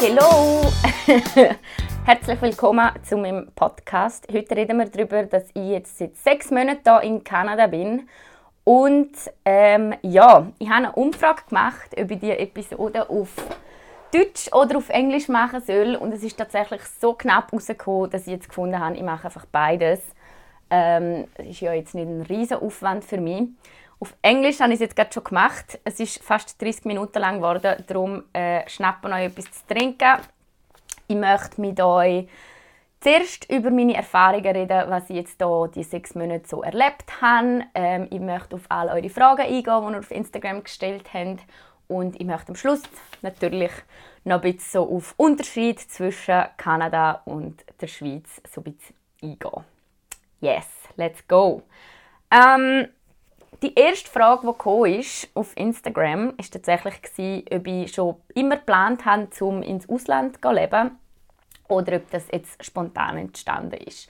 Hallo! Herzlich willkommen zu meinem Podcast. Heute reden wir darüber, dass ich jetzt seit sechs Monaten hier in Kanada bin. Und ähm, ja, ich habe eine Umfrage gemacht, ob ich die Episode auf Deutsch oder auf Englisch machen soll. Und es ist tatsächlich so knapp rausgekommen, dass ich jetzt gefunden habe, ich mache einfach beides. Ähm, ist ja jetzt nicht ein riesen Aufwand für mich. Auf Englisch habe ich es jetzt gerade schon gemacht. Es ist fast 30 Minuten lang geworden. Darum äh, schnappen euch etwas zu trinken. Ich möchte mit euch zuerst über meine Erfahrungen reden, was ich jetzt hier die sechs Monate so erlebt habe. Ähm, ich möchte auf all eure Fragen eingehen, die ihr auf Instagram gestellt habt. Und ich möchte am Schluss natürlich noch ein bisschen so auf Unterschied zwischen Kanada und der Schweiz so ein bisschen eingehen. Yes, let's go! Ähm, die erste Frage, die gekommen ist auf Instagram, war tatsächlich, ob ich schon immer geplant habe, um ins Ausland zu leben oder ob das jetzt spontan entstanden ist.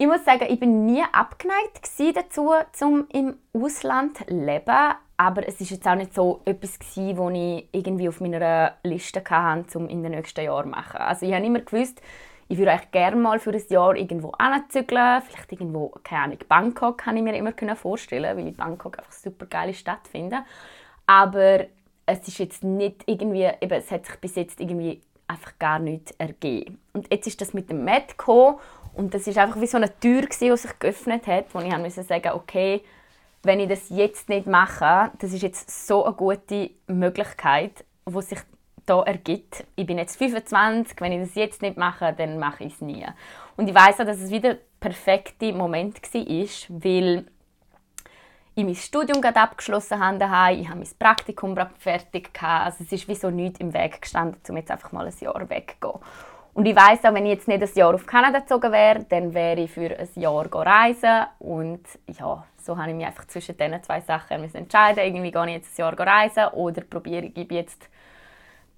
Ich muss sagen, ich bin nie abgeneigt dazu, zum im Ausland zu leben, aber es ist jetzt auch nicht so etwas gewesen, was ich irgendwie auf meiner Liste hatte, um in den nächsten Jahren zu machen. Also ich habe immer gewusst, ich würde eigentlich gerne mal für ein Jahr irgendwo anzügeln, vielleicht irgendwo, keine Ahnung, Bangkok kann ich mir immer vorstellen, weil ich Bangkok einfach eine super geile Stadt finde. Aber es ist jetzt nicht irgendwie, eben, es hat sich bis jetzt irgendwie einfach gar nichts ergeben. Und jetzt ist das mit dem Matt gekommen und das ist einfach wie so eine Tür die sich geöffnet hat, wo ich musste sagen, okay, wenn ich das jetzt nicht mache, das ist jetzt so eine gute Möglichkeit, wo sich da ergibt. Ich bin jetzt 25, wenn ich das jetzt nicht mache, dann mache ich es nie. Und ich weiß auch, dass es wieder der perfekte Moment war, weil ich mein Studium gerade abgeschlossen habe daheim, ich habe mein Praktikum fertig gehabt. Also es ist wie so nichts im Weg gestanden, um jetzt einfach mal ein Jahr wegzugehen. Und ich weiß auch, wenn ich jetzt nicht ein Jahr auf Kanada gezogen wäre, dann wäre ich für ein Jahr reisen und ja, so habe ich mich einfach zwischen diesen zwei Sachen entscheiden. Irgendwie gehe ich jetzt ein Jahr reisen oder probiere ich jetzt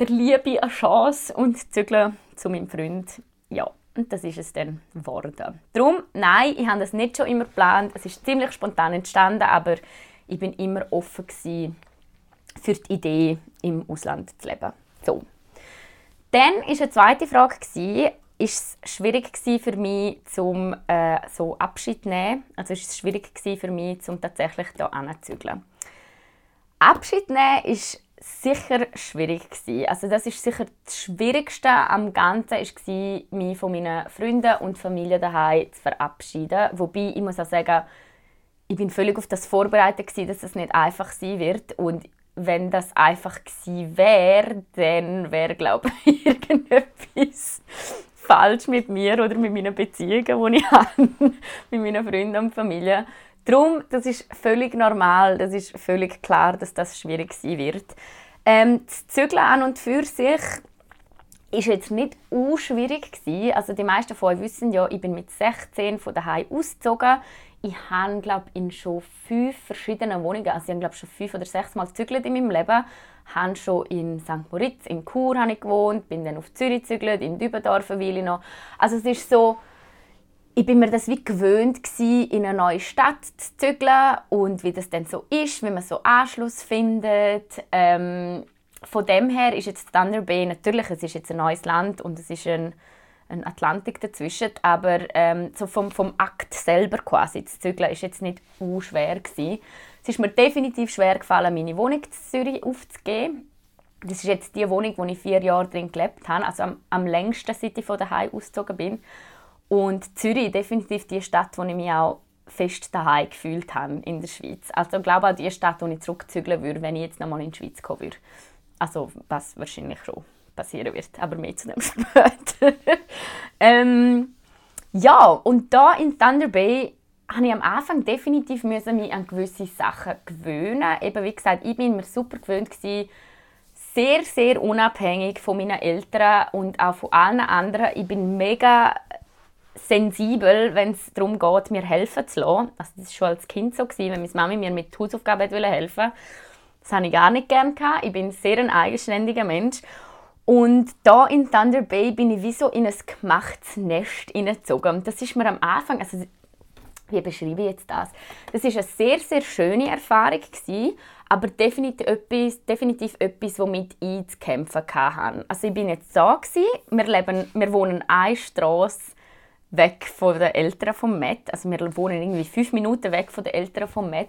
der Liebe eine Chance und zügle zu meinem Freund. Ja, und das ist es dann geworden. Darum, nein, ich habe das nicht schon immer geplant. Es ist ziemlich spontan entstanden, aber ich bin immer offen für die Idee, im Ausland zu leben. So. Dann war eine zweite Frage, ist es schwierig für mich, zum äh, so Abschied zu nehmen? Also ist es schwierig für mich, um tatsächlich hier anzuzügeln? Abschied nehmen ist sicher schwierig gewesen. Also das ist sicher das Schwierigste am Ganzen ist mich von meinen Freunden und Familie daheim zu verabschieden. Wobei ich muss auch sagen, ich bin völlig auf das vorbereitet gewesen, dass es nicht einfach sein wird und wenn das einfach gewesen wäre, dann wäre glaube ich irgendetwas falsch mit mir oder mit meinen Beziehungen, die ich habe mit meinen Freunden und Familie. Darum, das ist völlig normal, das ist völlig klar, dass das schwierig sein wird. Ähm, das Zügeln an und für sich ist jetzt nicht u schwierig. Also die meisten von euch wissen ja, ich bin mit 16 von daheim ausgezogen. Ich habe glaube in schon fünf verschiedenen Wohnungen, also ich habe glaube schon fünf oder sechs Mal gezügelt in meinem Leben. Ich habe schon in St. Moritz, in Chur habe ich gewohnt, bin dann auf Zürich gezügelt, in Dübendorf eine Weile noch. Also es ist so, ich bin mir das wie gewöhnt gewesen, in eine neue Stadt zu zügeln und wie das dann so ist, wie man so Anschluss findet. Ähm, von dem her ist jetzt Thunder Bay natürlich, es ist jetzt ein neues Land und es ist ein, ein Atlantik dazwischen, aber ähm, so vom, vom Akt selber quasi zu zügeln ist jetzt nicht u schwer gewesen. Es ist mir definitiv schwer gefallen, meine Wohnung in Zürich aufzugeben. Das ist jetzt die Wohnung, wo ich vier Jahre drin gelebt habe, also am, am längsten, seit ich von daheim ausgezogen bin. Und Zürich definitiv die Stadt, wo ich mich auch fest daheim gefühlt habe in der Schweiz. Also ich glaube auch die Stadt, wo ich zurückzügeln würde, wenn ich jetzt nochmal in die Schweiz kommen würde. Also was wahrscheinlich schon passieren wird, aber mehr zu dem später. ähm, ja, und da in Thunder Bay habe ich am Anfang definitiv müssen mich an gewisse Sachen gewöhnen. Eben wie gesagt, ich bin mir super gewöhnt gewesen, sehr sehr unabhängig von meinen Eltern und auch von allen anderen. Ich bin mega sensibel, wenn es darum geht, mir helfen zu lassen. Also das war schon als Kind so, gewesen, wenn meine Mami mir mit Hausaufgaben helfen wollte. Das habe ich gar nicht gerne gehabt. Ich bin sehr ein eigenständiger Mensch. Und da in Thunder Bay bin ich wie so in ein gemachtes Nest hineingezogen. Das ist mir am Anfang, also wie beschreibe ich jetzt das? Das ist eine sehr, sehr schöne Erfahrung gewesen, aber definitiv etwas, definitiv etwas, womit ich zu kämpfen hatte. Also ich bin jetzt da gewesen, wir, leben, wir wohnen eine Straße weg von den Eltern von Matt. Also wir wohnen irgendwie fünf Minuten weg von den Eltern von Matt.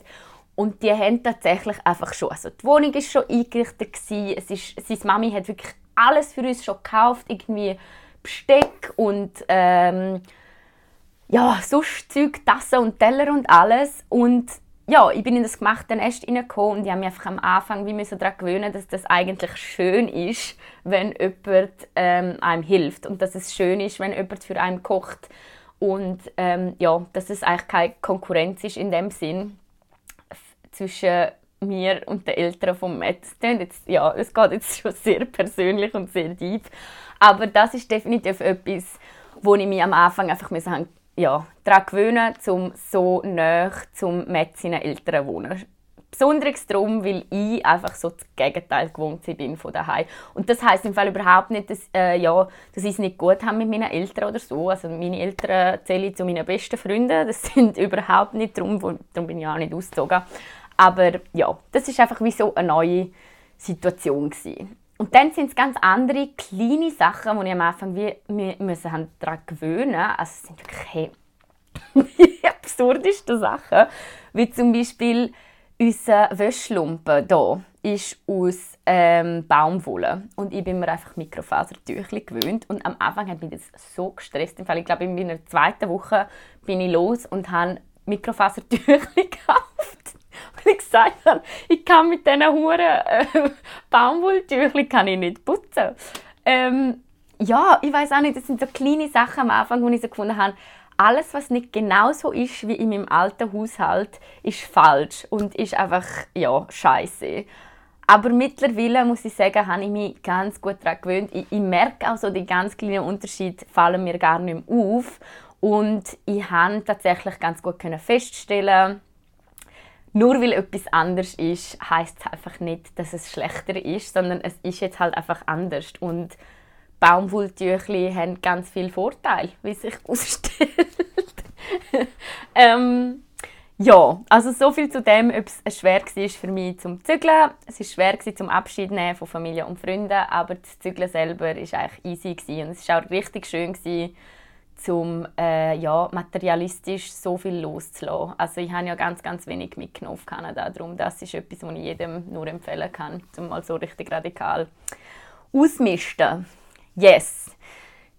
Und die haben tatsächlich einfach schon, also die Wohnung ist schon eingerichtet gewesen. Es ist, seine Mami hat wirklich alles für uns schon gekauft, irgendwie Besteck und ähm, ja, sonst Zeug, Tassen und Teller und alles. Und ja, ich bin in das gemachte Nest reingekommen und ich habe mich einfach am Anfang wie daran gewöhnen, dass das eigentlich schön ist, wenn jemand ähm, einem hilft und dass es schön ist, wenn jemand für einen kocht und ähm, ja, dass es eigentlich keine Konkurrenz ist in dem Sinn zwischen mir und den Eltern von Matt. Ja, es geht jetzt schon sehr persönlich und sehr deep, aber das ist definitiv etwas, wo ich mich am Anfang einfach sagen ja, daran gewöhnen, um so nah zum Matt seinen Eltern zu wohnen. Besonders darum, weil ich einfach so das Gegenteil gewohnt bin von daheim. Und das heißt im Fall überhaupt nicht, dass, äh, ja, dass ich es nicht gut habe mit meinen Eltern oder so. Also meine Eltern zähle ich zu meinen besten Freunden. Das sind überhaupt nicht darum, darum bin ich auch nicht ausgezogen. Aber ja, das ist einfach wie so eine neue Situation gewesen. Und dann sind es ganz andere kleine Sachen, die ich am Anfang wie, wir müssen daran gewöhnen. Also es sind wirklich die absurdesten Sachen, wie zum Beispiel unser Wäschlumpen hier ist aus ähm, Baumwolle. Und ich bin mir einfach Mikrofaserdüchli gewöhnt. Und am Anfang hat mich das so gestresst. Im Fall, ich glaube, in meiner zweiten Woche bin ich los und habe Mikrofaserdüchli gekauft gesagt habe, ich kann mit diesen huren äh, Baumwolltüchli kann ich nicht putzen. Ähm, ja, ich weiß auch nicht, das sind so kleine Sachen am Anfang, wo ich so gefunden habe, alles, was nicht genau so ist wie in meinem alten Haushalt, ist falsch und ist einfach, ja, scheiße. Aber mittlerweile, muss ich sagen, habe ich mich ganz gut daran gewöhnt. Ich, ich merke auch so, die ganz kleinen Unterschiede fallen mir gar nicht mehr auf. Und ich habe tatsächlich ganz gut feststellen nur weil etwas anders ist, heißt es einfach nicht, dass es schlechter ist, sondern es ist jetzt halt einfach anders. Und Baumwolltüchli haben ganz viele Vorteile, wie sich ausstellt. ähm, ja, also so viel zu dem, ob es schwer war für mich zum Zügeln. Es war schwer zum Abschied nehmen von Familie und Freunden, aber das Zügeln selber war eigentlich easy und es war auch richtig schön gewesen, um äh, ja, materialistisch so viel loszulassen. Also ich habe ja ganz, ganz wenig mitgenommen auf Kanada, darum das ist etwas, was ich jedem nur empfehlen kann, um mal so richtig radikal ausmisten. Yes.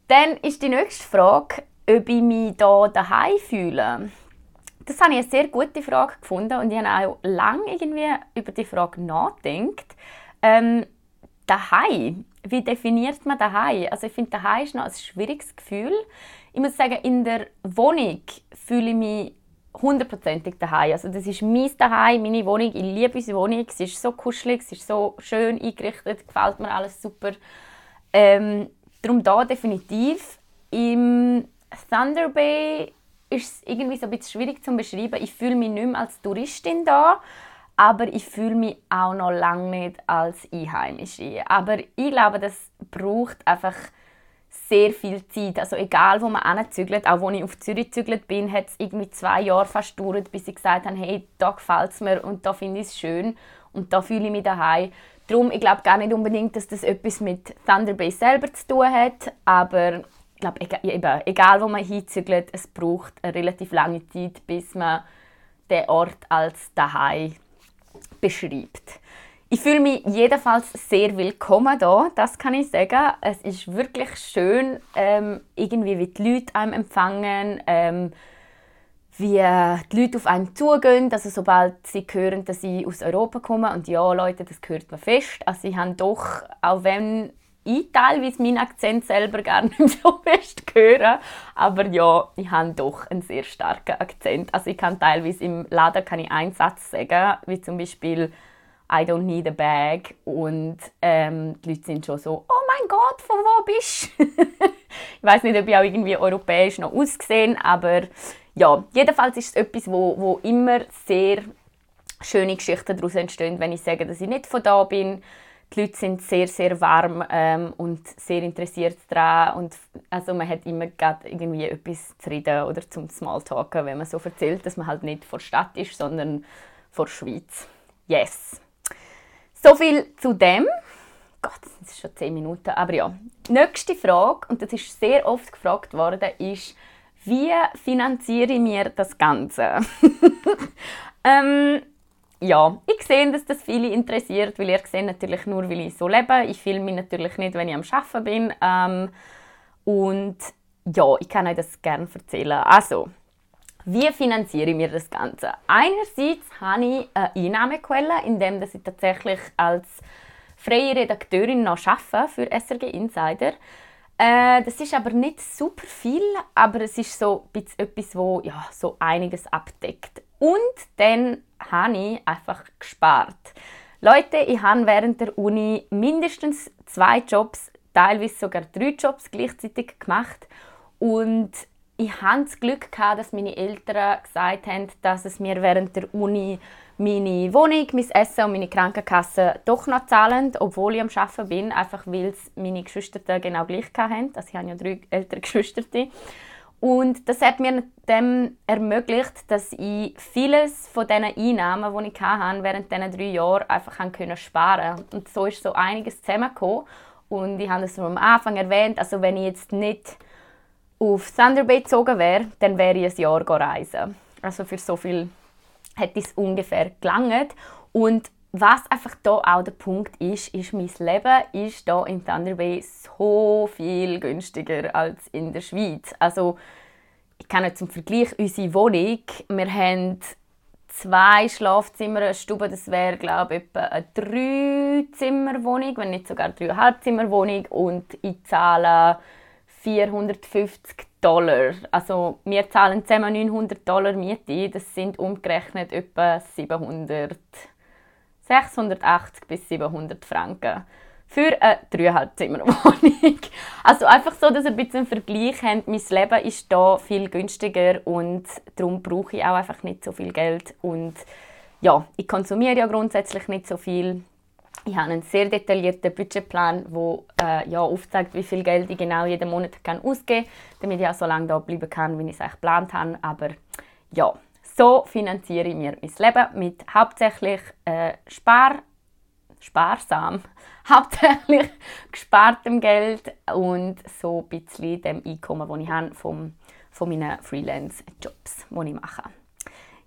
Dann ist die nächste Frage, ob ich mich hier daheim fühle. Das habe ich eine sehr gute Frage gefunden und ich habe auch lange irgendwie über die Frage nachgedacht. Ähm, daheim, wie definiert man daheim? Also ich finde, daheim ist noch ein schwieriges Gefühl ich muss sagen, in der Wohnung fühle ich mich hundertprozentig daheim. Also das ist mein Daheim, meine Wohnung. Ich liebe unsere Wohnung. Sie ist so kuschelig, sie ist so schön eingerichtet, gefällt mir alles super. Ähm, darum da definitiv. Im Thunder Bay ist es irgendwie so ein bisschen schwierig zu beschreiben. Ich fühle mich nicht mehr als Touristin da, aber ich fühle mich auch noch lange nicht als Einheimische. Aber ich glaube, das braucht einfach sehr viel Zeit. Also egal, wo man hinzügelt, auch als ich auf Zürich gezügelt bin, hat es irgendwie zwei Jahre fast gedauert, bis ich gesagt habe, hey, da gefällt es mir und da finde ich es schön und da fühle ich mich daheim. Darum, ich glaube gar nicht unbedingt, dass das etwas mit Thunder Bay selber zu tun hat, aber ich glaube, egal, egal wo man hinzügelt, es braucht eine relativ lange Zeit, bis man den Ort als daheim beschreibt. Ich fühle mich jedenfalls sehr willkommen hier, das kann ich sagen. Es ist wirklich schön, ähm, irgendwie wie die Leute einem empfangen, ähm, wie die Leute auf einen zugehen. Also sobald sie hören, dass ich aus Europa komme, und ja, Leute, das gehört mir fest. Also ich habe doch, auch wenn ich teilweise meinen Akzent selber gar nicht so fest höre, aber ja, ich habe doch einen sehr starken Akzent. Also ich kann teilweise im Laden kann ich einen Satz sagen, wie zum Beispiel I don't need a bag. Und ähm, die Leute sind schon so, oh mein Gott, von wo bist du? ich weiß nicht, ob ich auch irgendwie europäisch noch ausgesehen, aber ja, jedenfalls ist es etwas, wo, wo immer sehr schöne Geschichten daraus entstehen, wenn ich sage, dass ich nicht von da bin. die Leute sind sehr, sehr warm ähm, und sehr interessiert daran. Und also man hat immer irgendwie etwas zu reden oder zum Smalltalken, wenn man so erzählt, dass man halt nicht vor Stadt ist, sondern vor Schweiz. Yes. So viel zu dem. Gott, das ist schon 10 Minuten, aber ja. Nächste Frage, und das ist sehr oft gefragt worden, ist, wie finanziere ich mir das Ganze? ähm, ja, ich sehe, dass das viele interessiert, weil ihr seht natürlich nur, weil ich so lebe. Ich filme mich natürlich nicht, wenn ich am Arbeiten bin. Ähm, und ja, ich kann euch das gerne erzählen. Also, wie finanziere ich mir das Ganze? Einerseits habe ich eine Einnahmequelle, indem ich tatsächlich als freie Redakteurin noch arbeite für SRG Insider. Äh, das ist aber nicht super viel, aber es ist so etwas, wo ja, so einiges abdeckt. Und dann habe ich einfach gespart. Leute, ich habe während der Uni mindestens zwei Jobs, teilweise sogar drei Jobs gleichzeitig gemacht. Und ich hatte das Glück, gehabt, dass meine Eltern gesagt haben, dass es mir während der Uni meine Wohnung, mein Essen und meine Krankenkasse doch noch zahlen, obwohl ich am Arbeiten bin, einfach weil es meine Geschwister genau gleich hatten. Also ich habe ja drei ältere Geschwister. Und das hat mir dem ermöglicht, dass ich vieles von diesen Einnahmen, die ich hatte, während diesen drei Jahren einfach sparen Und so ist so einiges zusammengekommen. Und ich habe es am Anfang erwähnt, also wenn ich jetzt nicht auf Thunder Bay gezogen wäre, dann wäre ich ein Jahr reisen. Also für so viel hätte es ungefähr gelangt. Und was einfach da auch der Punkt ist, ist, mein Leben ist da in Thunder Bay so viel günstiger als in der Schweiz. Also ich kenne zum Vergleich unsere Wohnung. Wir haben zwei Schlafzimmer, eine Stube, das wäre glaube ich etwa eine Dreizimmerwohnung, wenn nicht sogar eine Dreieinhalbzimmerwohnung und ich zahle 450 Dollar. Also wir zahlen zusammen 900 Dollar Miete, das sind umgerechnet etwa 700, 680 bis 700 Franken für eine Dreieinhalbzimmerwohnung. Also einfach so, dass ihr ein bisschen einen Vergleich habt. Mein Leben ist da viel günstiger und darum brauche ich auch einfach nicht so viel Geld. Und ja, ich konsumiere ja grundsätzlich nicht so viel. Ich habe einen sehr detaillierten Budgetplan, der äh, ja, aufzeigt, wie viel Geld ich genau jeden Monat kann ausgeben kann, damit ich auch so lange da bleiben kann, wie ich es eigentlich geplant habe. Aber ja, so finanziere ich mir mein Leben mit hauptsächlich äh, Spar sparsam, hauptsächlich gespartem Geld und so ein bisschen dem Einkommen, das ich habe vom, von meinen Freelance-Jobs, die ich mache.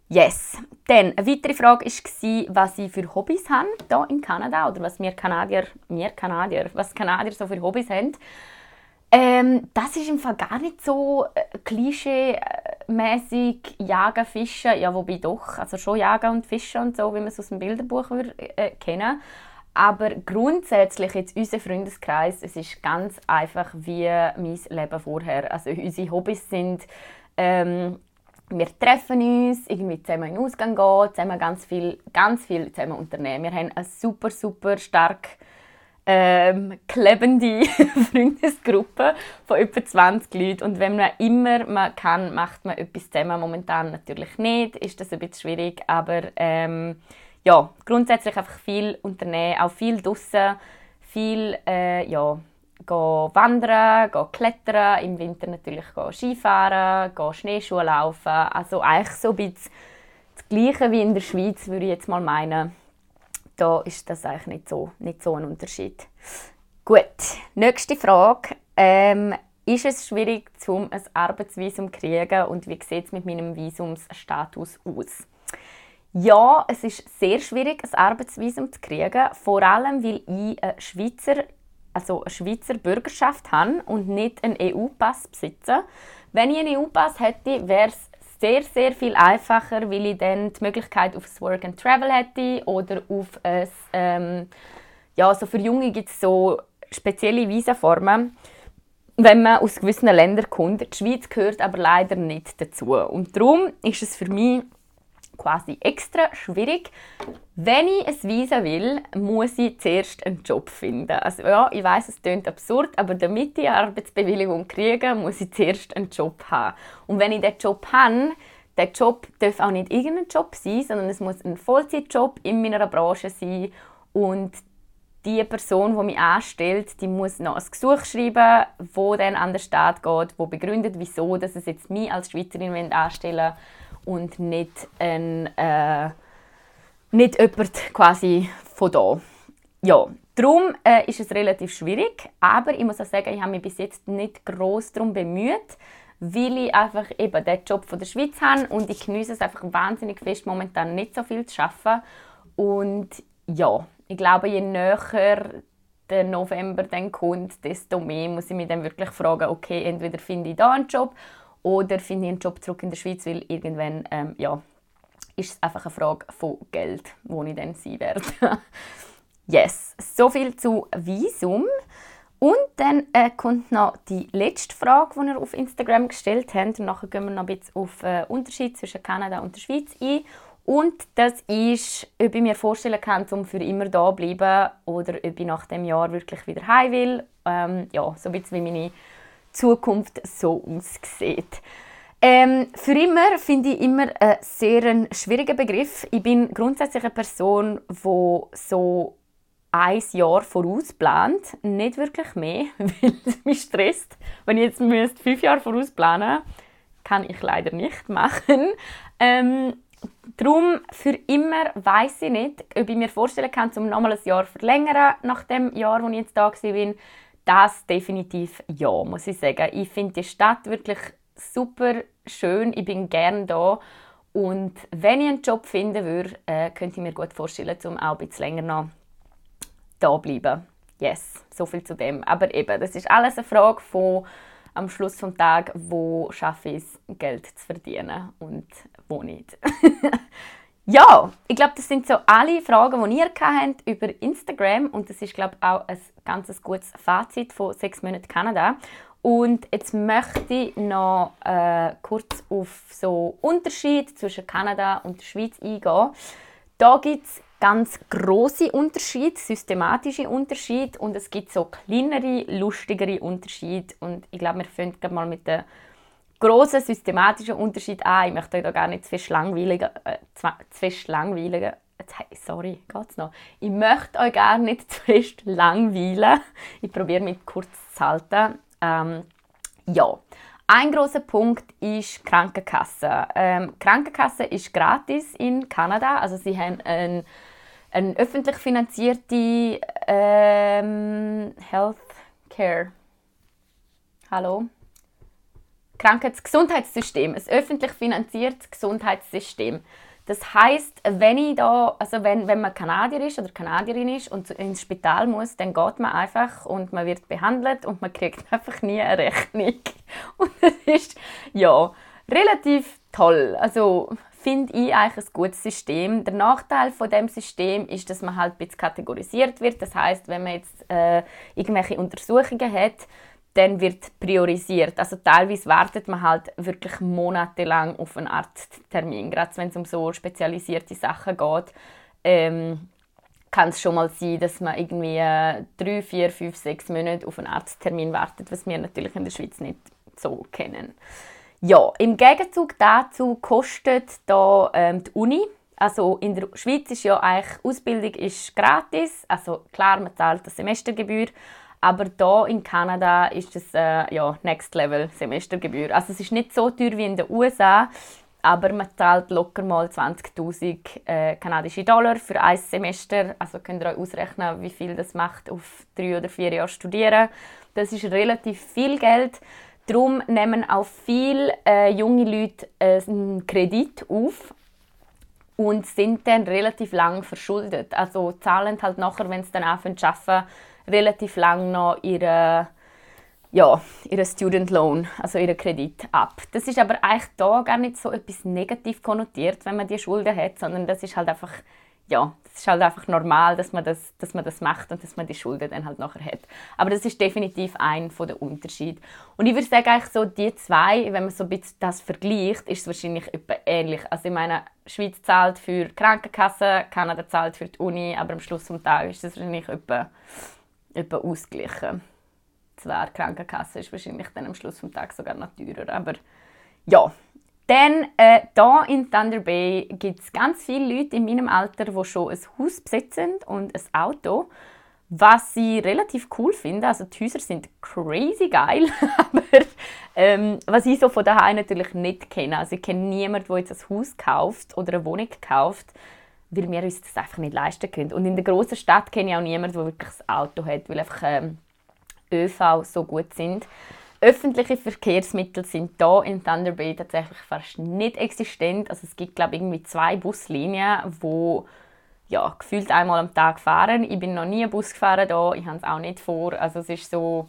Yes. Dann, eine weitere Frage war, was ich für Hobbys habe hier in Kanada oder was wir Kanadier, wir Kanadier, was Kanadier so für Hobbys haben. Ähm, das ist im Fall gar nicht so äh, klischee-mäßig jagen, fischen, ja wobei doch, also schon jagen und fischen und so, wie man es aus dem Bilderbuch würde, äh, kennen. Aber grundsätzlich jetzt unser Freundeskreis, es ist ganz einfach wie mein Leben vorher. Also unsere Hobbys sind ähm, wir treffen uns, irgendwie zusammen in den Ausgang gehen, zusammen ganz viel, ganz viel zusammen unternehmen. Wir haben eine super, super stark ähm, klebende Freundesgruppe von etwa 20 Leuten. Und wenn man immer man kann, macht man etwas zusammen. Momentan natürlich nicht, ist das ein bisschen schwierig, aber ähm, ja, grundsätzlich einfach viel unternehmen, auch viel draußen, viel äh, ja, gehen wandern, gehen klettern, im Winter natürlich gehen Skifahren, gehen Schneeschuhe laufen. Also eigentlich so ein bisschen das Gleiche wie in der Schweiz, würde ich jetzt mal meinen. Da ist das eigentlich nicht so, nicht so ein Unterschied. Gut, nächste Frage. Ähm, ist es schwierig, zum ein Arbeitsvisum zu kriegen und wie sieht es mit meinem Visumsstatus aus? Ja, es ist sehr schwierig, ein Arbeitsvisum zu kriegen, vor allem weil ich eine Schweizer also eine Schweizer Bürgerschaft habe und nicht einen EU-Pass besitze. Wenn ich einen EU-Pass hätte, wäre es sehr, sehr viel einfacher, weil ich dann die Möglichkeit auf das Work and Travel hätte oder auf ein, ähm, ja, also für Junge gibt es so spezielle Visaformen, wenn man aus gewissen Ländern kommt. Die Schweiz gehört aber leider nicht dazu. Und darum ist es für mich quasi extra schwierig. Wenn ich ein Visa will, muss ich zuerst einen Job finden. Also ja, ich weiß, es klingt absurd, aber damit ich eine Arbeitsbewilligung kriege, muss ich zuerst einen Job haben. Und wenn ich den Job habe, der Job darf auch nicht irgendein Job sein, sondern es muss ein Vollzeitjob in meiner Branche sein und die Person, die mich anstellt, die muss noch ein Gesuch schreiben, wo dann an den Staat geht, wo begründet, wieso dass es jetzt mich als Schweizerin anstellen und nicht ein, äh, nicht jemand quasi von da. Ja, darum äh, ist es relativ schwierig, aber ich muss auch sagen, ich habe mich bis jetzt nicht groß darum bemüht, weil ich einfach eben den Job von der Schweiz habe und ich genieße es einfach wahnsinnig fest, momentan nicht so viel zu arbeiten und ja, ich glaube, je näher der November dann kommt, desto mehr muss ich mich dann wirklich fragen, okay, entweder finde ich da einen Job oder finde ich einen Job zurück in der Schweiz, weil irgendwann, ähm, ja, ist es einfach eine Frage von Geld, wo ich dann sein werde. yes, so viel zu Visum. Und dann äh, kommt noch die letzte Frage, die ihr auf Instagram gestellt habt. Nachher gehen wir noch ein bisschen auf den äh, Unterschied zwischen Kanada und der Schweiz ein. Und das ist, ob ich mir vorstellen kann, um für immer da zu bleiben oder ob ich nach dem Jahr wirklich wieder heim will. Ähm, ja, so ein bisschen wie meine Zukunft so aussieht. Ähm, für immer finde ich immer ein sehr schwieriger Begriff. Ich bin grundsätzlich eine Person, die so ein Jahr voraus plant, nicht wirklich mehr, weil es mich stresst. Wenn ich jetzt müsste, fünf Jahre voraus planen kann ich leider nicht machen. Ähm, Darum für immer weiß ich nicht, ob ich mir vorstellen kann, um nochmal ein Jahr verlängern nach dem Jahr, wo ich jetzt da war. Das definitiv ja, muss ich sagen. Ich finde die Stadt wirklich super schön. Ich bin gerne da. Und wenn ich einen Job finden würde, äh, könnte ich mir gut vorstellen, um auch ein bisschen länger noch da bleiben. Yes, so viel zu dem. Aber eben, das ist alles eine Frage von am Schluss des Tages, wo schaffe ich es, Geld zu verdienen und wo nicht. ja, ich glaube, das sind so alle Fragen, die ihr habt über Instagram und das ist, glaube ich, auch ein ganz gutes Fazit von sechs Monaten Kanada. Und jetzt möchte ich noch äh, kurz auf so Unterschied zwischen Kanada und der Schweiz eingehen. Da gibt es ganz große Unterschiede, systematische Unterschiede und es gibt so kleinere, lustigere Unterschiede und ich glaube, wir fangen mal mit der großen systematischen Unterschied an. Ich möchte euch da gar nicht zu fest langweiligen, äh, zu fest langweiligen sorry, geht's noch? Ich möchte euch gar nicht zu fest langweilen. Ich probiere mich kurz zu halten. Ähm, ja, ein großer Punkt ist Krankenkasse. Ähm, Krankenkasse ist gratis in Kanada. Also sie haben eine, eine öffentlich finanzierte ähm, Healthcare. Hallo? Krankheits Gesundheitssystem, ein öffentlich finanziertes Gesundheitssystem. Das heißt, wenn ich da, also wenn, wenn man Kanadier ist oder Kanadierin ist und ins Spital muss, dann geht man einfach und man wird behandelt und man kriegt einfach nie eine Rechnung. Und das ist ja relativ toll. Also finde ich eigentlich ein gutes System. Der Nachteil von dem System ist, dass man halt ein bisschen kategorisiert wird. Das heißt, wenn man jetzt äh, irgendwelche Untersuchungen hat, dann wird priorisiert. Also teilweise wartet man halt wirklich monatelang auf einen Arzttermin, gerade wenn es um so spezialisierte Sachen geht. Ähm, kann es schon mal sein, dass man irgendwie äh, drei, vier, fünf, sechs Monate auf einen Arzttermin wartet, was wir natürlich in der Schweiz nicht so kennen. Ja, im Gegenzug dazu kostet da ähm, die Uni also in der Schweiz ist ja eigentlich Ausbildung ist gratis, also klar man zahlt eine Semestergebühr, aber da in Kanada ist es äh, ja, Next Level Semestergebühr. Also es ist nicht so teuer wie in den USA, aber man zahlt locker mal 20.000 äh, kanadische Dollar für ein Semester. Also könnt ihr euch ausrechnen, wie viel das macht auf drei oder vier Jahre studieren. Das ist relativ viel Geld. Darum nehmen auch viele äh, junge Leute äh, einen Kredit auf und sind dann relativ lang verschuldet. Also zahlen halt nachher, wenn sie dann anfangen zu arbeiten, relativ lang noch ihre ja, ihren Student Loan, also ihren Kredit ab. Das ist aber eigentlich da gar nicht so etwas negativ konnotiert, wenn man die Schulden hat, sondern das ist halt einfach, ja, das ist halt einfach normal, dass man das, dass man das macht und dass man die Schulden dann halt nachher hat. Aber das ist definitiv ein der Unterschied. Und ich würde sagen, eigentlich so die zwei, wenn man so ein bisschen das vergleicht, ist es wahrscheinlich etwa ähnlich. Also ich meine, Schweiz zahlt für Krankenkasse, Kanada zahlt für die Uni, aber am Schluss des Tages ist das wahrscheinlich etwa etwa ausgleichen. Zwar Krankenkasse ist wahrscheinlich dann am Schluss des Tages sogar noch teurer, aber ja. Dann, äh, da in Thunder Bay gibt es ganz viele Leute in meinem Alter, die schon ein Haus besitzen und ein Auto. Was ich relativ cool finde, also die Häuser sind crazy geil, aber ähm, was ich so von daheim natürlich nicht kenne, also ich kenne niemanden, der jetzt ein Haus kauft oder eine Wohnung kauft, weil wir uns das einfach nicht leisten können. Und in der großen Stadt kenne ich auch niemanden, der wirklich ein Auto hat, weil einfach ähm, ÖV so gut sind. Öffentliche Verkehrsmittel sind da in Thunder Bay tatsächlich fast nicht existent. Also es gibt glaube ich irgendwie zwei Buslinien, wo ja, gefühlt einmal am Tag fahren. Ich bin noch nie Bus gefahren da, ich habe es auch nicht vor. Also es ist so,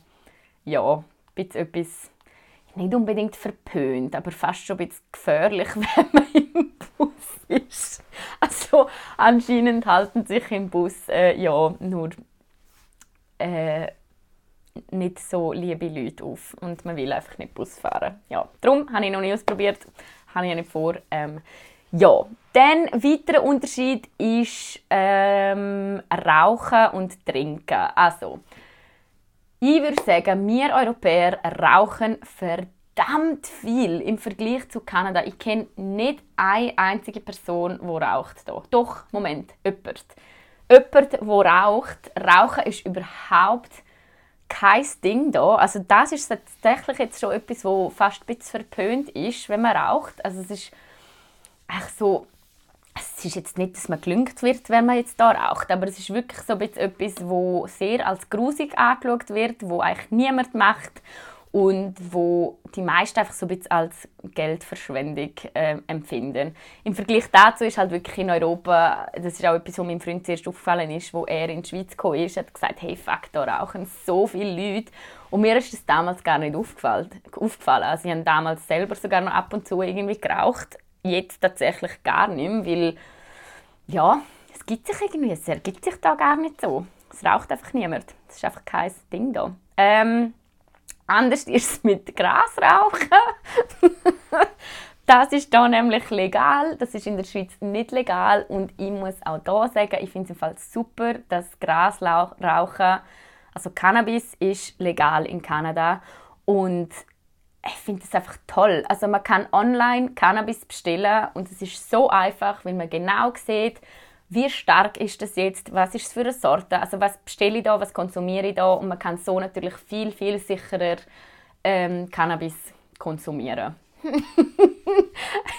ja, etwas nicht unbedingt verpönt, aber fast schon ein bisschen gefährlich, wenn man Bus ist. Also anscheinend halten sich im Bus äh, ja nur äh, nicht so liebe Leute auf und man will einfach nicht Bus fahren. Ja, darum habe ich noch nicht ausprobiert, habe ich nicht vor. Ähm, ja, dann weiterer Unterschied ist ähm, Rauchen und Trinken. Also, ich würde sagen, wir Europäer rauchen verdammt viel im Vergleich zu Kanada. Ich kenne nicht eine einzige Person, die raucht hier. Doch, Moment, jemand. Jemand, der raucht. Rauchen ist überhaupt kein Ding da. Also das ist tatsächlich jetzt schon etwas, wo fast ein bisschen verpönt ist, wenn man raucht. Also es ist echt so, es ist jetzt nicht, dass man gelüngt wird, wenn man jetzt da raucht, aber es ist wirklich so etwas, wo sehr als grusig angeschaut wird, wo eigentlich niemand macht und wo die meisten einfach so ein bisschen als Geldverschwendung äh, empfinden. Im Vergleich dazu ist halt wirklich in Europa, das ist auch etwas, was meinem Freund zuerst aufgefallen ist, wo er in die Schweiz gekommen ist, hat gesagt, hey, fuck, da rauchen so viele Leute. Und mir ist das damals gar nicht aufgefallen. aufgefallen. Also ich habe damals selber sogar noch ab und zu irgendwie geraucht, jetzt tatsächlich gar nicht mehr, weil ja, es gibt sich irgendwie, es ergibt sich da gar nicht so. Es raucht einfach niemand. Das ist einfach kein Ding da. Ähm, anders ist es mit Grasrauchen. das ist da nämlich legal. Das ist in der Schweiz nicht legal. Und ich muss auch da sagen, ich finde es im Fall super, dass Grasrauchen, also Cannabis, ist legal in Kanada. Und ich finde das einfach toll. Also man kann online Cannabis bestellen und es ist so einfach, weil man genau sieht, wie stark ist das jetzt, was ist es für eine Sorte, also was bestelle ich da, was konsumiere ich da? Und man kann so natürlich viel, viel sicherer ähm, Cannabis konsumieren.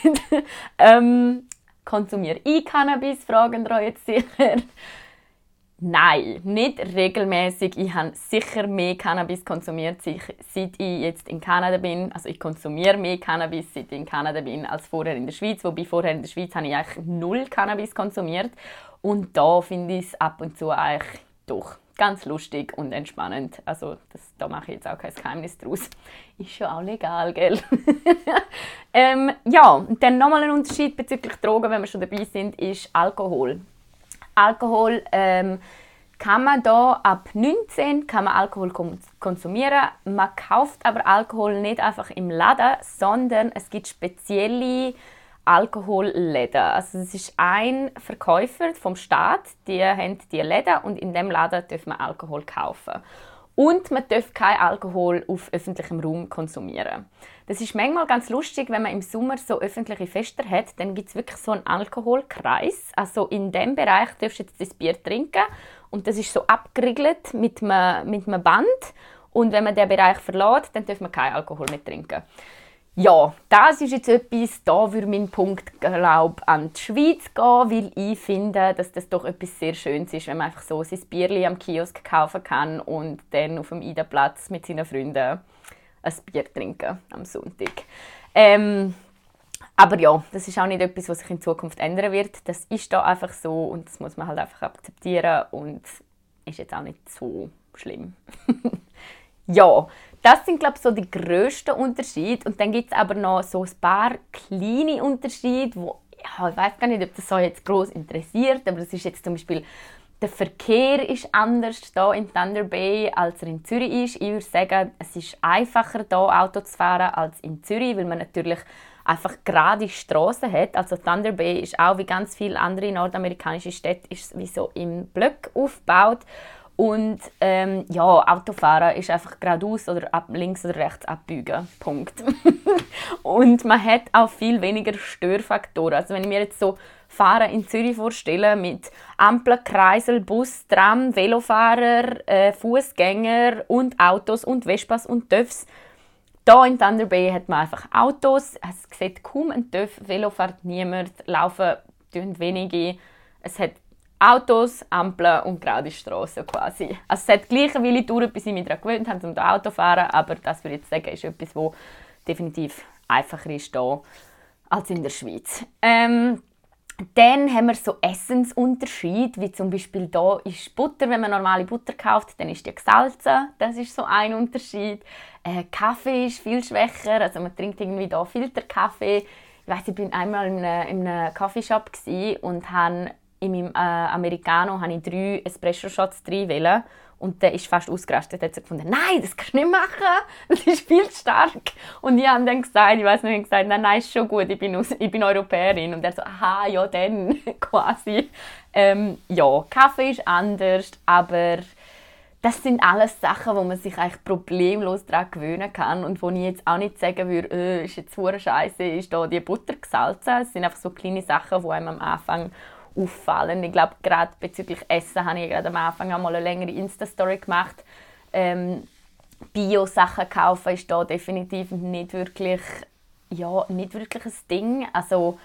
ähm, konsumiere ich Cannabis, fragen euch jetzt sicher. Nein, nicht regelmäßig. Ich habe sicher mehr Cannabis konsumiert, seit ich jetzt in Kanada bin. Also ich konsumiere mehr Cannabis, seit ich in Kanada bin, als vorher in der Schweiz. Wobei vorher in der Schweiz habe ich eigentlich null Cannabis konsumiert. Und da finde ich es ab und zu eigentlich doch ganz lustig und entspannend. Also das, da mache ich jetzt auch kein Geheimnis draus. Ist schon auch legal, gell? ähm, ja, und dann nochmal ein Unterschied bezüglich Drogen, wenn wir schon dabei sind, ist Alkohol. Alkohol ähm, kann man da ab 19 kann man Alkohol konsumieren. Man kauft aber Alkohol nicht einfach im Laden, sondern es gibt spezielle Alkoholläden. Also es ist ein Verkäufer vom Staat, die haben die Läden und in dem Laden dürfen man Alkohol kaufen. Und man darf keinen Alkohol auf öffentlichem Raum konsumieren. Das ist manchmal ganz lustig, wenn man im Sommer so öffentliche Feste hat, dann gibt es wirklich so einen Alkoholkreis. Also in dem Bereich darfst du jetzt das Bier trinken und das ist so abgeriegelt mit einem, mit einem Band. Und wenn man den Bereich verlässt, dann darf man keinen Alkohol mehr trinken. Ja, das ist jetzt etwas, da würde mein Punkt, glaube an die Schweiz gehen, weil ich finde, dass das doch etwas sehr Schönes ist, wenn man einfach so sein Bierli am Kiosk kaufen kann und dann auf dem Ida-Platz mit seinen Freunden ein Bier trinken am Sonntag. Ähm, aber ja, das ist auch nicht etwas, was sich in Zukunft ändern wird. Das ist da einfach so und das muss man halt einfach akzeptieren und ist jetzt auch nicht so schlimm. ja, das sind, glaube ich, so die grössten Unterschiede. Und dann gibt es aber noch so ein paar kleine Unterschiede, wo ja, ich weiß gar nicht, ob das so jetzt groß interessiert, aber das ist jetzt zum Beispiel der Verkehr ist anders hier in Thunder Bay, als er in Zürich ist. Ich würde sagen, es ist einfacher hier Auto zu fahren als in Zürich, weil man natürlich einfach gerade Straßen hat. Also Thunder Bay ist auch wie ganz viele andere nordamerikanische Städte ist wie so im Block aufgebaut Und ähm, ja, Autofahren ist einfach geradeaus oder ab links oder rechts abbiegen. Punkt. und man hat auch viel weniger Störfaktoren. Also wenn ich mir jetzt so Fahren in Zürich vorstelle mit Ampeln, Kreisel, Bus, Tram, Velofahrer, äh, Fußgänger und Autos und Vespas und Töffs. Da in Thunder Bay hat man einfach Autos. Es sieht kaum ein Töff, Velo fährt niemand, laufen wenige. Es hat Autos, Ampeln und gerade Straßen quasi. Also es hat gleich eine Weile gedauert, bis ich mich daran gewöhnt habe, um da Auto zu fahren, aber das würde ich jetzt sagen, ist etwas, wo definitiv einfacher ist hier als in der Schweiz. Ähm, dann haben wir so Essensunterschied, wie zum Beispiel hier ist Butter, wenn man normale Butter kauft, dann ist die gesalzen. Das ist so ein Unterschied. Äh, Kaffee ist viel schwächer, also man trinkt irgendwie hier Filterkaffee. Ich weiß, ich bin einmal in einem, in einem Coffeeshop und habe in meinem äh, Americano habe ich drei Espresso-Shots drin und der ist fast ausgerastet. Er hat gefunden, nein, das kannst du nicht machen, das ist viel zu stark. Und ich habe dann gesagt, ich weiß nicht, ich gesagt, nein, nein, ist schon gut, ich bin, aus, ich bin Europäerin. Und er so, aha, ja, dann, quasi. Ähm, ja, Kaffee ist anders, aber das sind alles Sachen, wo man sich eigentlich problemlos daran gewöhnen kann und wo ich jetzt auch nicht sagen würde, äh, ist jetzt hure Scheiße, ist da die Butter gesalzen. Es sind einfach so kleine Sachen, die einem am Anfang auffallen. Ich glaube, gerade bezüglich Essen habe ich gerade am Anfang einmal eine längere Insta-Story gemacht. Ähm, Bio-Sachen kaufen ist da definitiv nicht wirklich, ja, nicht wirklich ein Ding. Also,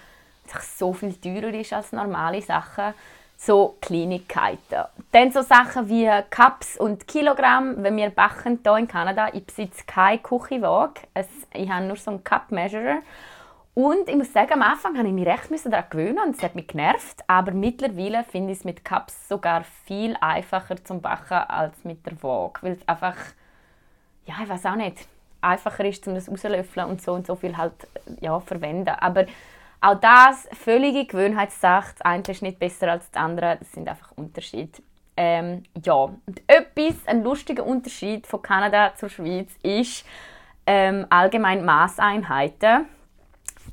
es so viel teurer ist als normale Sachen. So Kleinigkeiten. Dann so Sachen wie Cups und Kilogramm. Wenn wir backen hier in Kanada, ich besitze keine Küchenwaage. Ich habe nur so einen Cup-Measurer. Und ich muss sagen, am Anfang musste ich mich recht daran gewöhnen und es hat mich genervt. Aber mittlerweile finde ich es mit Cups sogar viel einfacher zum Backen als mit der Waage. Weil es einfach, ja, ich weiß auch nicht, einfacher ist, um das rauszulöffeln und so und so viel halt ja, verwenden. Aber auch das, völlige Gewohnheitssache. Das eine ist nicht besser als das andere. Das sind einfach Unterschiede. Ähm, ja, und etwas, ein lustiger Unterschied von Kanada zur Schweiz ist ähm, allgemein Maßeinheiten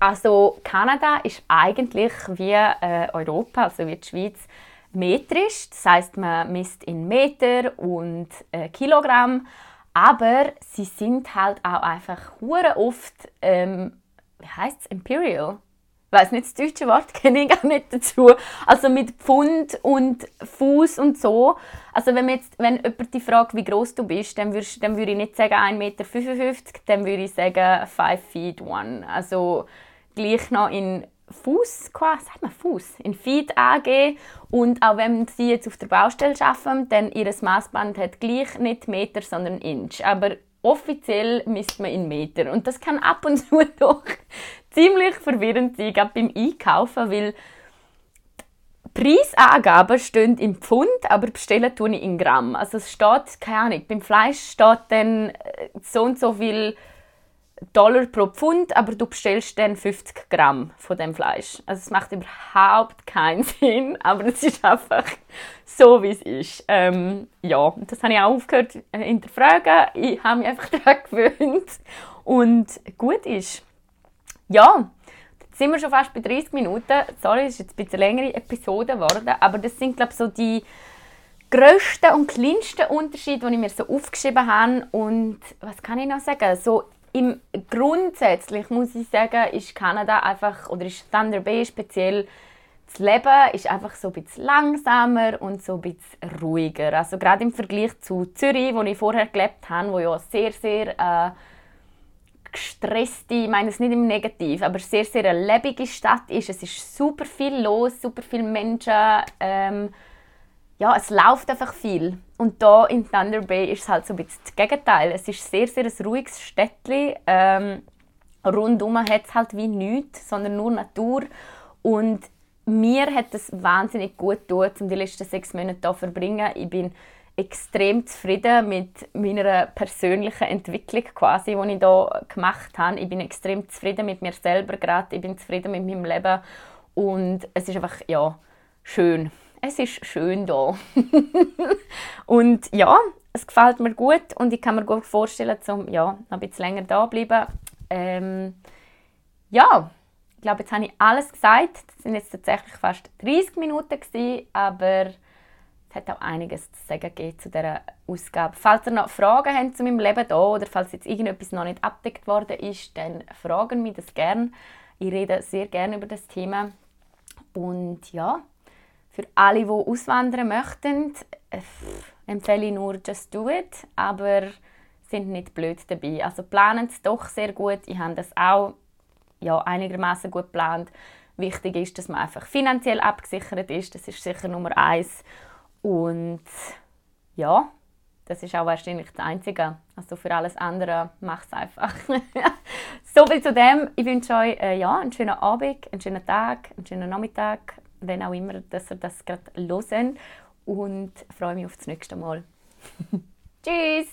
also Kanada ist eigentlich wie äh, Europa, also wie die Schweiz, metrisch. Das heißt, man misst in Meter und äh, Kilogramm. Aber sie sind halt auch einfach hure oft, ähm, wie heißt es, Imperial? Ich weiß nicht das deutsche Wort, kenne ich gar nicht dazu. Also mit Pfund und Fuß und so. Also wenn, jetzt, wenn jemand dich fragt, wie groß du bist, dann, würd, dann würde ich nicht sagen 1,55 Meter, dann würde ich sagen 5 feet 1. Also gleich noch in Fuß, sagt man Fuß, in Feed angeben und auch wenn sie jetzt auf der Baustelle arbeiten, dann ihr Maßband hat gleich nicht Meter, sondern Inch. Aber offiziell misst man in Meter und das kann ab und zu doch ziemlich verwirrend sein, gerade beim Einkaufen, weil Preisangaben stehen im Pfund, aber bestellen tue ich in Gramm. Also es steht, keine Ahnung, beim Fleisch steht dann äh, so und so viel Dollar pro Pfund, aber du bestellst dann 50 Gramm von dem Fleisch. Also es macht überhaupt keinen Sinn, aber es ist einfach so, wie es ist. Ähm, ja, das habe ich auch aufgehört äh, hinterfragen. Ich habe mich einfach daran gewöhnt und gut ist. Ja, jetzt sind wir schon fast bei 30 Minuten. Sorry, es ist jetzt ein bisschen längere Episode geworden, aber das sind glaube ich so die grössten und kleinsten Unterschiede, die ich mir so aufgeschrieben habe. Und was kann ich noch sagen? So im grundsätzlich muss ich sagen, ist Kanada einfach oder ist Thunder Bay speziell das Leben ist einfach so ein bisschen langsamer und so ein bisschen ruhiger. Also gerade im Vergleich zu Zürich, wo ich vorher gelebt habe, wo ja sehr sehr äh, gestresste, ich meine es nicht im Negativ, aber sehr sehr eine lebige Stadt ist. Es ist super viel los, super viele Menschen. Ähm, ja, es läuft einfach viel. Und da in Thunder Bay ist es halt so ein bisschen das Gegenteil. Es ist sehr, sehr ein ruhiges Städtchen. Ähm, rundum hat es halt wie nichts, sondern nur Natur. Und mir hat es wahnsinnig gut getan, um die letzten sechs Monate hier zu verbringen. Ich bin extrem zufrieden mit meiner persönlichen Entwicklung, quasi, die ich hier gemacht habe. Ich bin extrem zufrieden mit mir selber gerade. Ich bin zufrieden mit meinem Leben. Und es ist einfach, ja, schön es ist schön da. und ja, es gefällt mir gut und ich kann mir gut vorstellen, zum ja, noch ein bisschen länger da bleiben. Ähm, ja, ich glaube, jetzt habe ich alles gesagt. Das sind jetzt tatsächlich fast 30 Minuten gewesen, aber es hat auch einiges zu sagen gegeben zu dieser Ausgabe. Falls ihr noch Fragen habt zu meinem Leben hier oder falls jetzt irgendetwas noch nicht abdeckt worden ist, dann fragen mich das gerne. Ich rede sehr gerne über das Thema. Und ja, für alle, die auswandern möchten, äh, empfehle ich nur «Just do it», aber sind nicht blöd dabei. Also planen es doch sehr gut. Ich habe das auch ja, einigermaßen gut geplant. Wichtig ist, dass man einfach finanziell abgesichert ist. Das ist sicher Nummer eins. Und ja, das ist auch wahrscheinlich das Einzige. Also für alles andere macht es einfach. so viel zu dem. Ich wünsche euch äh, ja, einen schönen Abend, einen schönen Tag, einen schönen Nachmittag, wenn auch immer, dass ihr das gerade hören. Und freue mich auf das nächste Mal. Tschüss!